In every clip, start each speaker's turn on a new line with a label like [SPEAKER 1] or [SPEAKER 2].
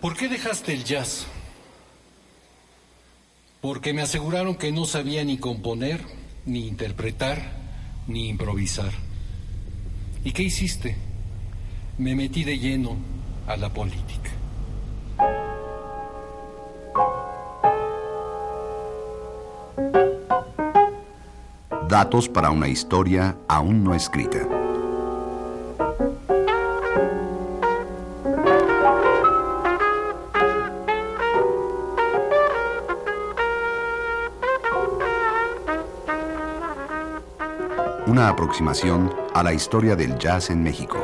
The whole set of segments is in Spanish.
[SPEAKER 1] ¿Por qué dejaste el jazz? Porque me aseguraron que no sabía ni componer, ni interpretar, ni improvisar. ¿Y qué hiciste? Me metí de lleno a la política.
[SPEAKER 2] Datos para una historia aún no escrita. Aproximación a la historia del jazz en México.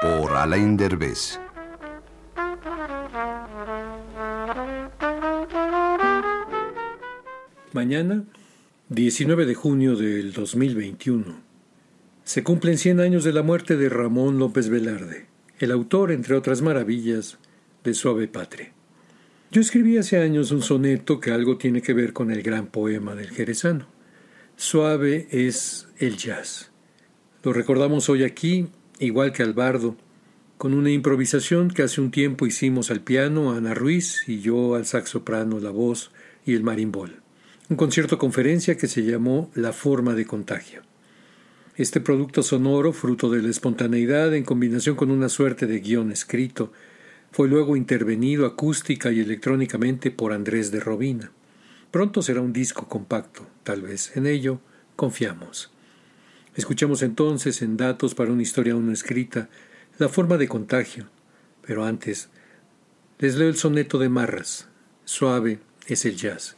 [SPEAKER 2] Por Alain Derbez.
[SPEAKER 3] Mañana, 19 de junio del 2021, se cumplen 100 años de la muerte de Ramón López Velarde el autor, entre otras maravillas, de Suave Patria. Yo escribí hace años un soneto que algo tiene que ver con el gran poema del jerezano. Suave es el jazz. Lo recordamos hoy aquí, igual que al bardo, con una improvisación que hace un tiempo hicimos al piano Ana Ruiz y yo al saxoprano, la voz y el marimbol. Un concierto conferencia que se llamó La forma de contagio. Este producto sonoro, fruto de la espontaneidad en combinación con una suerte de guion escrito, fue luego intervenido acústica y electrónicamente por Andrés de Robina. Pronto será un disco compacto, tal vez. En ello confiamos. Escuchamos entonces en Datos para una historia aún no escrita la forma de contagio, pero antes les leo el soneto de Marras. Suave es el jazz.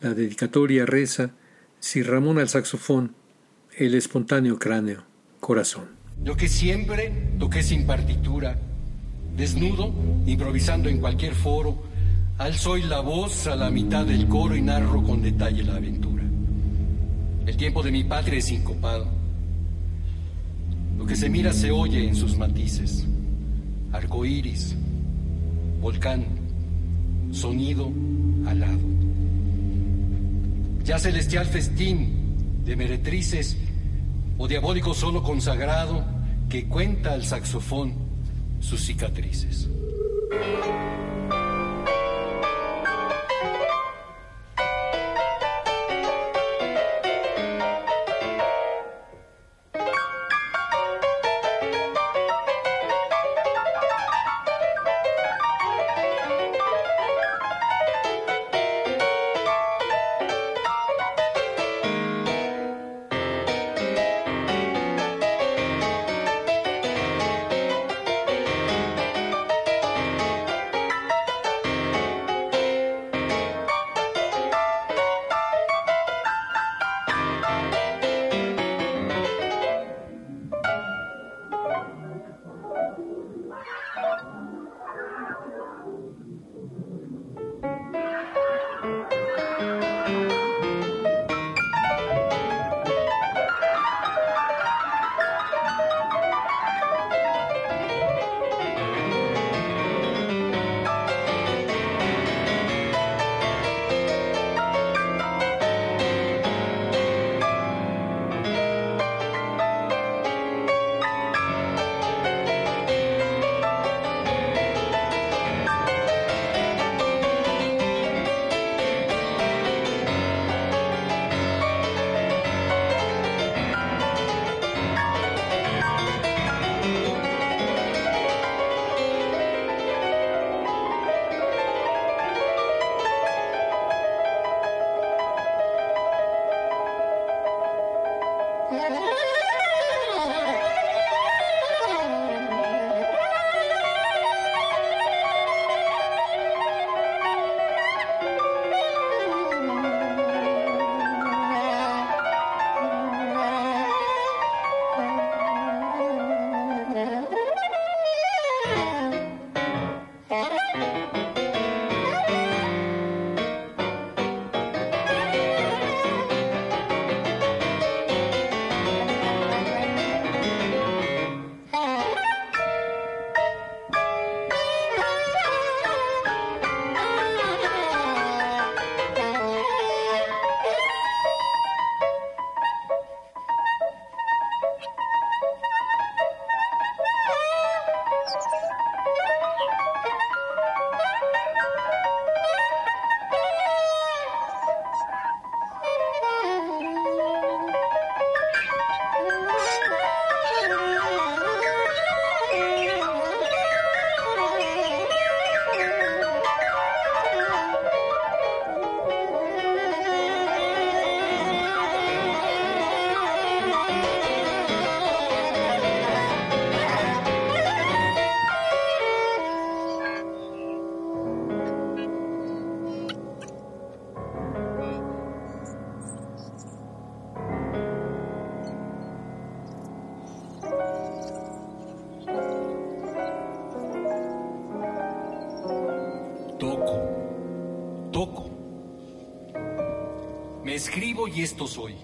[SPEAKER 3] La dedicatoria reza Si Ramón al saxofón el espontáneo cráneo, corazón.
[SPEAKER 1] Lo que siempre toqué sin partitura, desnudo, improvisando en cualquier foro, alzo hoy la voz a la mitad del coro y narro con detalle la aventura. El tiempo de mi patria es sincopado. Lo que se mira se oye en sus matices. Arco iris, volcán, sonido alado. Ya celestial festín de meretrices o diabólico solo consagrado que cuenta al saxofón sus cicatrices.
[SPEAKER 3] Escribo y esto soy.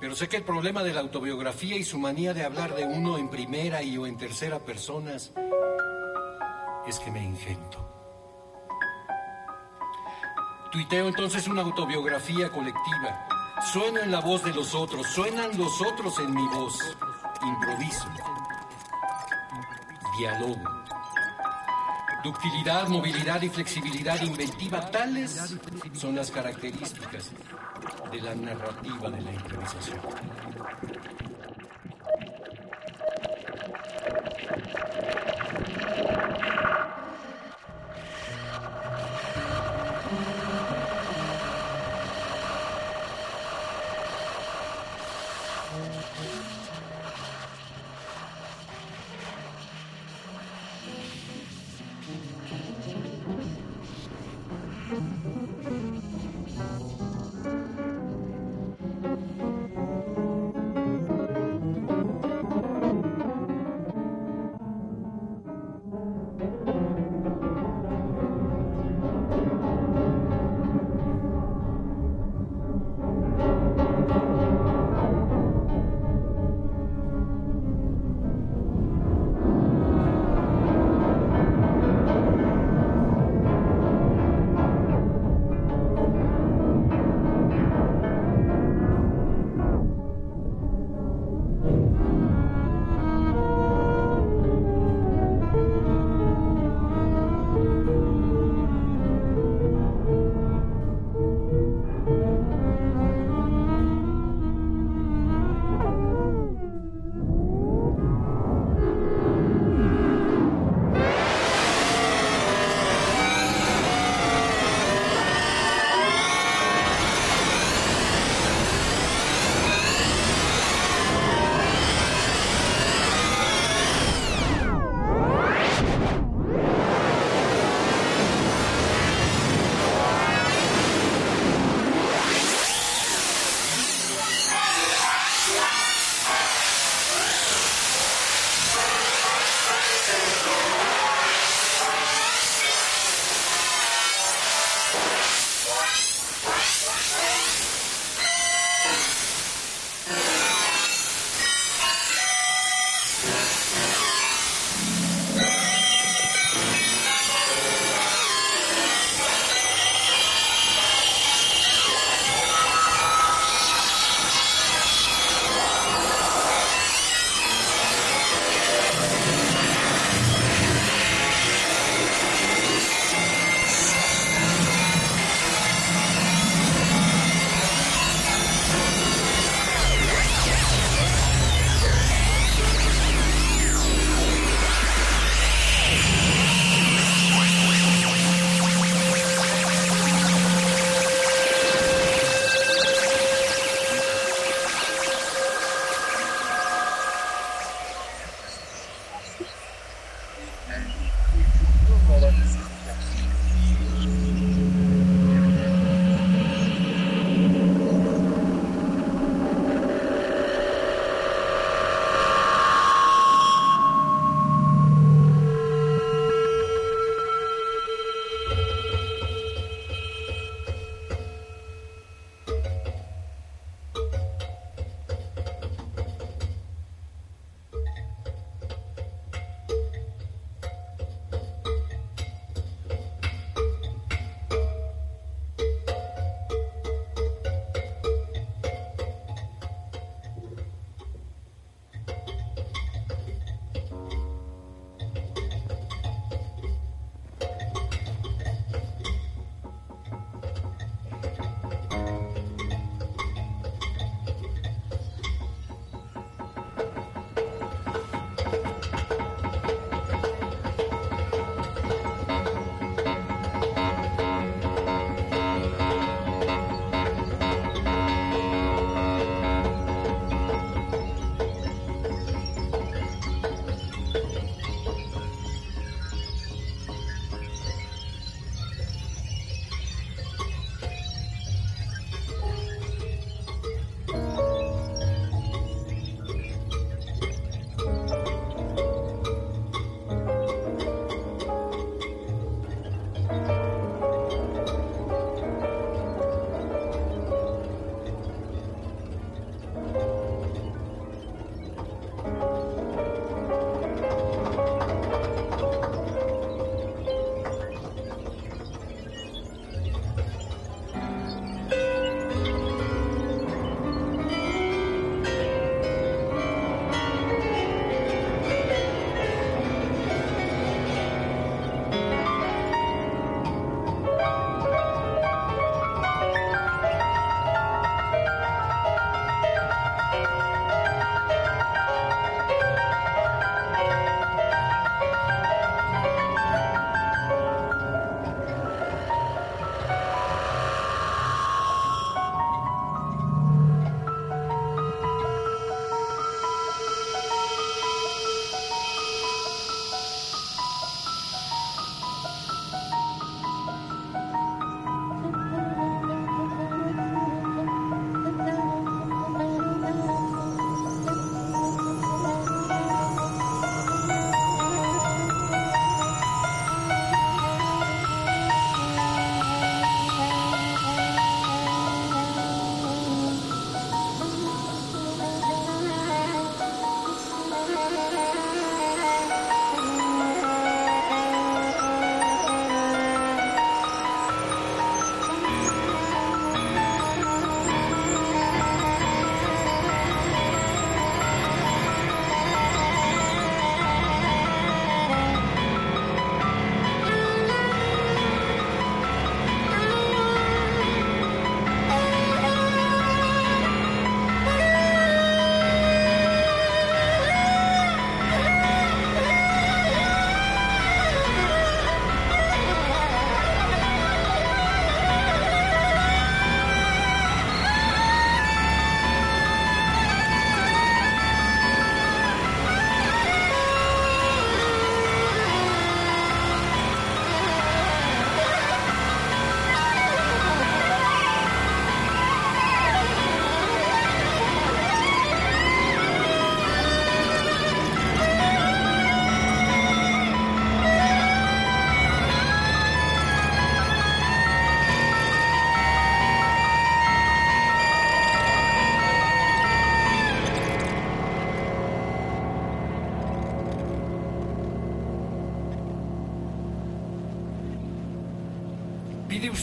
[SPEAKER 3] Pero sé que el problema de la autobiografía y su manía de hablar de uno en primera y o en tercera personas es que me ingento. Tuiteo entonces una autobiografía colectiva. Sueno en la voz de los otros, suenan los otros en mi voz. Improviso. Diálogo. Ductilidad, movilidad y flexibilidad inventiva, tales son las características de la narrativa de la improvisación.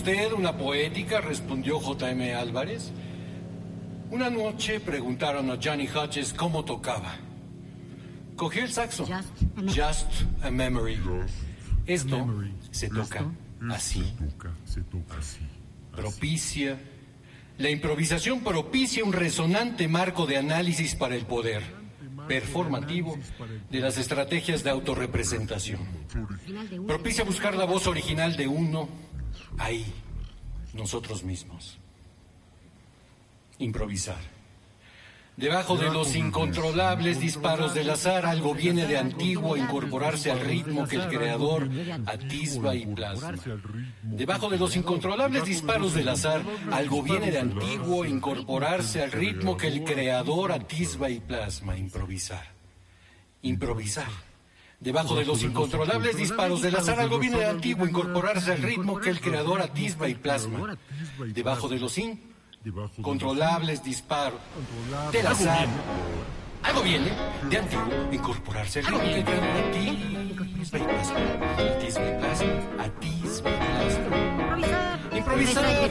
[SPEAKER 3] Usted una poética? respondió J.M. Álvarez. Una noche preguntaron a Johnny Hodges cómo tocaba. Cogió el saxo. Just a memory. Esto se toca así. Propicia. La improvisación propicia un resonante marco de análisis para el poder performativo de las estrategias de autorrepresentación. Propicia buscar la voz original de uno ahí, nosotros mismos. Improvisar. Debajo de los incontrolables disparos del azar, algo viene de antiguo a incorporarse al ritmo que el creador atisba y plasma. Debajo de los incontrolables disparos del azar, algo viene de antiguo a incorporarse al ritmo que el creador atisba y plasma. Improvisar. Improvisar. Debajo de los incontrolables disparos del azar, algo viene de antiguo incorporarse al ritmo que el creador atisba y plasma. Debajo de los in controlables disparos del azar. Algo viene de antiguo incorporarse al ritmo que atisba y plasma. Atisba y plasma. Atisba y plasma. Improvisar.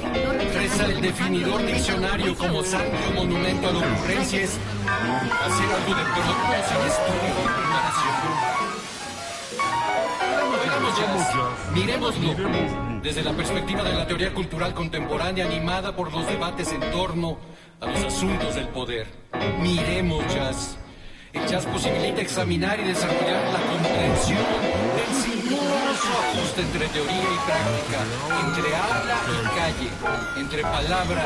[SPEAKER 3] Fresa el definidor diccionario como santo monumento a la ocurrencia es hacer algo de propósito, estudio y preparación. Miremoslo desde la perspectiva de la teoría cultural contemporánea animada por los debates en torno a los asuntos del poder. Miremos jazz. El jazz posibilita examinar y desarrollar la comprensión del sinuoso ajuste entre teoría y práctica, entre habla y calle, entre palabra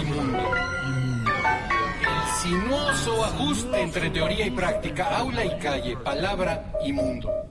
[SPEAKER 3] y mundo. El sinuoso ajuste entre teoría y práctica, aula y calle, palabra y mundo.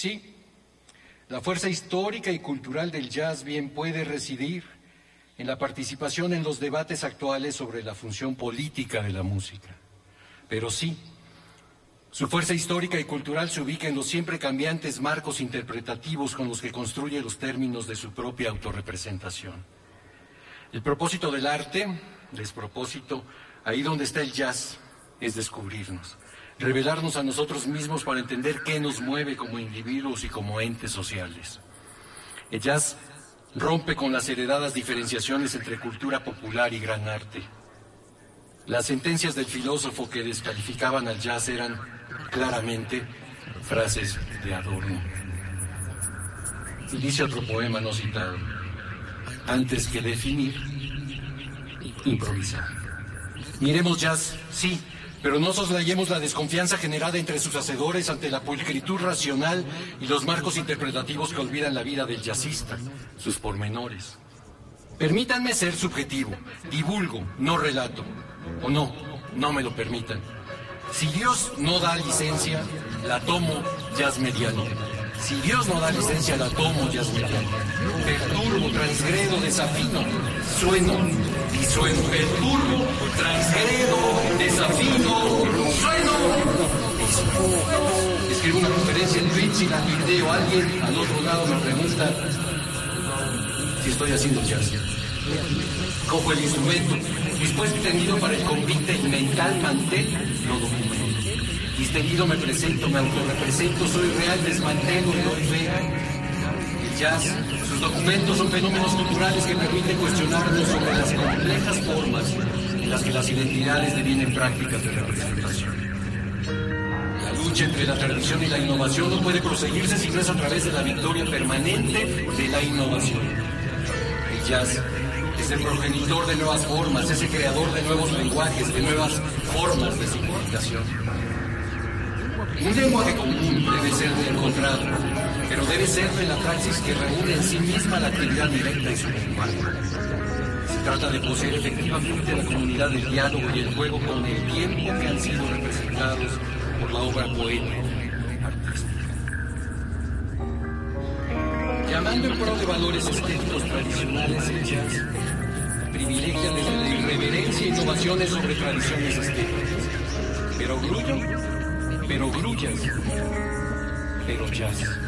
[SPEAKER 3] Sí, la fuerza histórica y cultural del jazz bien puede residir en la participación en los debates actuales sobre la función política de la música. Pero sí, su fuerza histórica y cultural se ubica en los siempre cambiantes marcos interpretativos con los que construye los términos de su propia autorrepresentación. El propósito del arte, despropósito, ahí donde está el jazz, es descubrirnos, revelarnos a nosotros mismos para entender qué nos mueve como individuos y como entes sociales. El jazz rompe con las heredadas diferenciaciones entre cultura popular y gran arte. Las sentencias del filósofo que descalificaban al jazz eran claramente frases de adorno. Y dice otro poema no citado, antes que definir, improvisar. Miremos jazz, sí, pero no soslayemos la desconfianza generada entre sus hacedores ante la pulcritud racional y los marcos interpretativos que olvidan la vida del jazzista, sus pormenores. Permítanme ser subjetivo, divulgo, no relato. O no, no me lo permitan. Si Dios no da licencia, la tomo jazz mediano. Si Dios no da licencia, la tomo mediano. Perturbo, transgredo, desafino, sueno y sueno. Perturbo, transgredo, desafino, sueno y. Escribo una conferencia en Twitch y la tuiteo. Alguien al otro lado me pregunta si estoy haciendo jazz. Cojo el instrumento, dispuesto y tendido para el convite y mental mantel, lo documento. Distendido me presento, me autorrepresento, soy real, desmantelo y doy fe. El jazz, sus documentos son fenómenos culturales que permiten cuestionarnos sobre las complejas formas en las que las identidades devienen prácticas de representación. La lucha entre la tradición y la innovación no puede proseguirse si no es a través de la victoria permanente de la innovación. El jazz es el progenitor de nuevas formas, es el creador de nuevos lenguajes, de nuevas formas de significación. Un lenguaje común debe ser de encontrado, pero debe ser de la praxis que reúne en sí misma la actividad directa y su lenguaje. Se trata de poseer efectivamente la comunidad del diálogo y el juego con el tiempo que han sido representados por la obra poética artística. Llamando en pro de valores estéticos tradicionales el jazz, privilegia desde la irreverencia innovaciones sobre tradiciones estéticas. Pero grullo, pero grullas, pero jazz.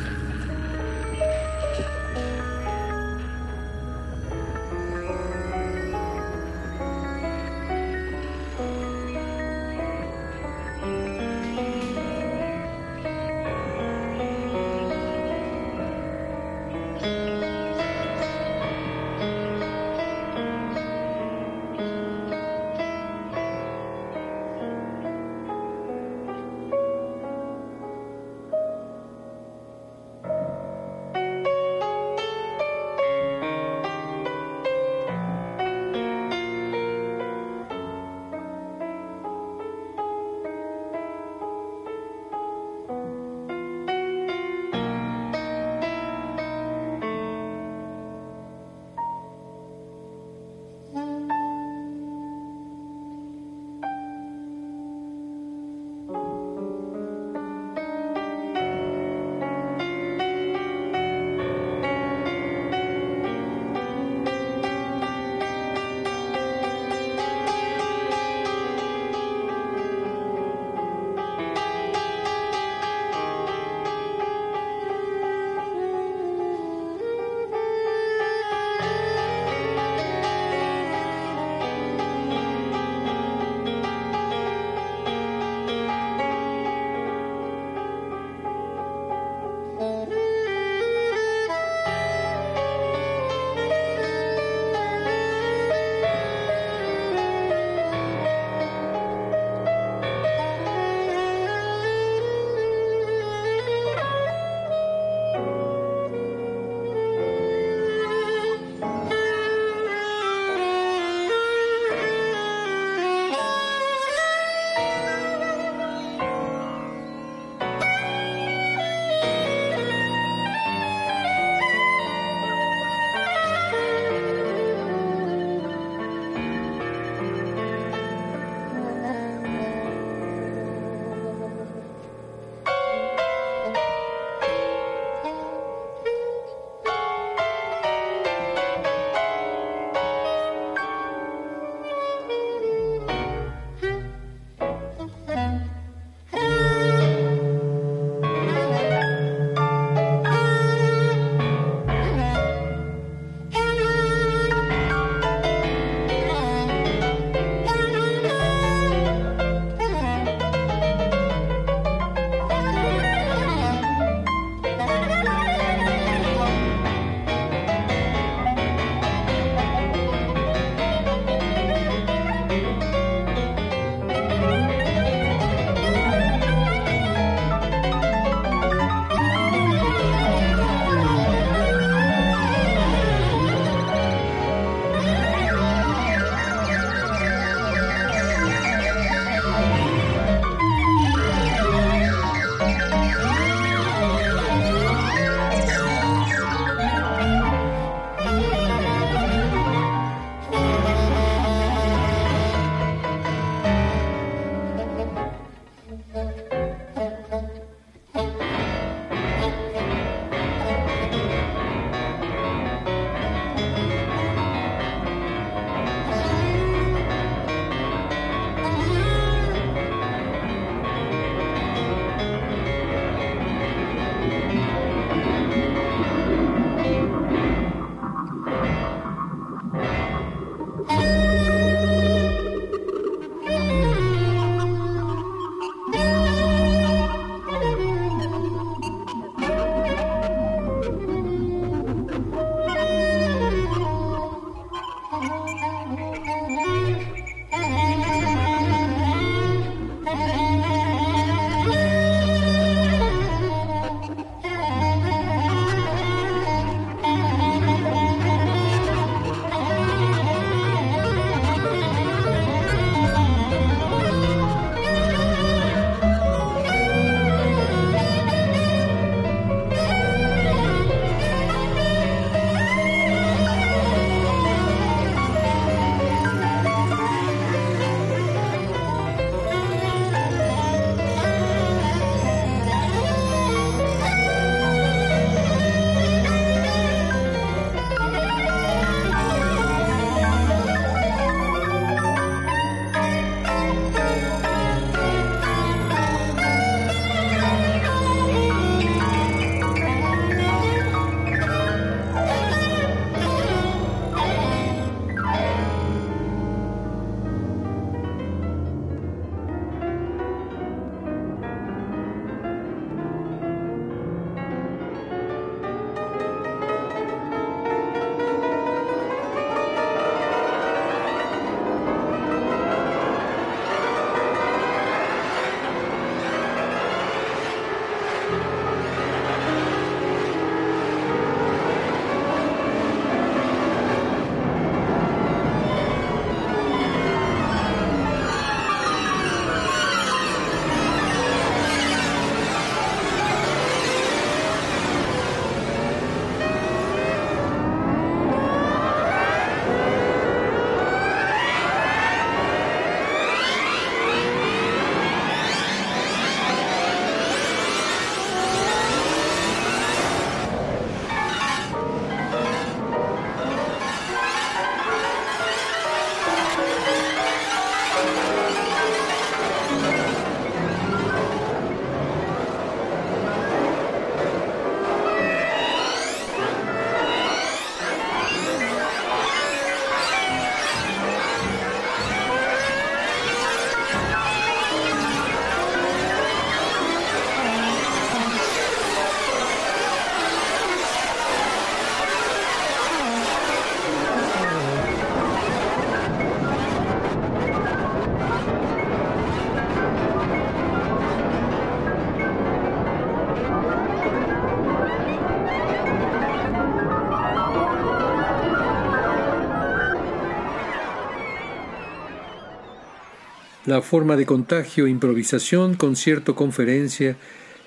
[SPEAKER 3] La forma de contagio, improvisación, concierto, conferencia,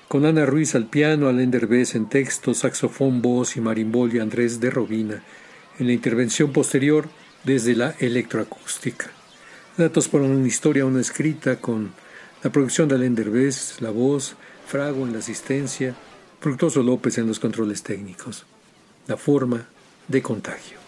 [SPEAKER 3] con Ana Ruiz al piano, Alain Derbez en texto, saxofón, voz y marimbol y Andrés de Robina en la intervención posterior desde la electroacústica. Datos para una historia, una escrita con la producción de Alain Derbez, la voz, Frago en la asistencia, Fructoso López en los controles técnicos. La forma de contagio.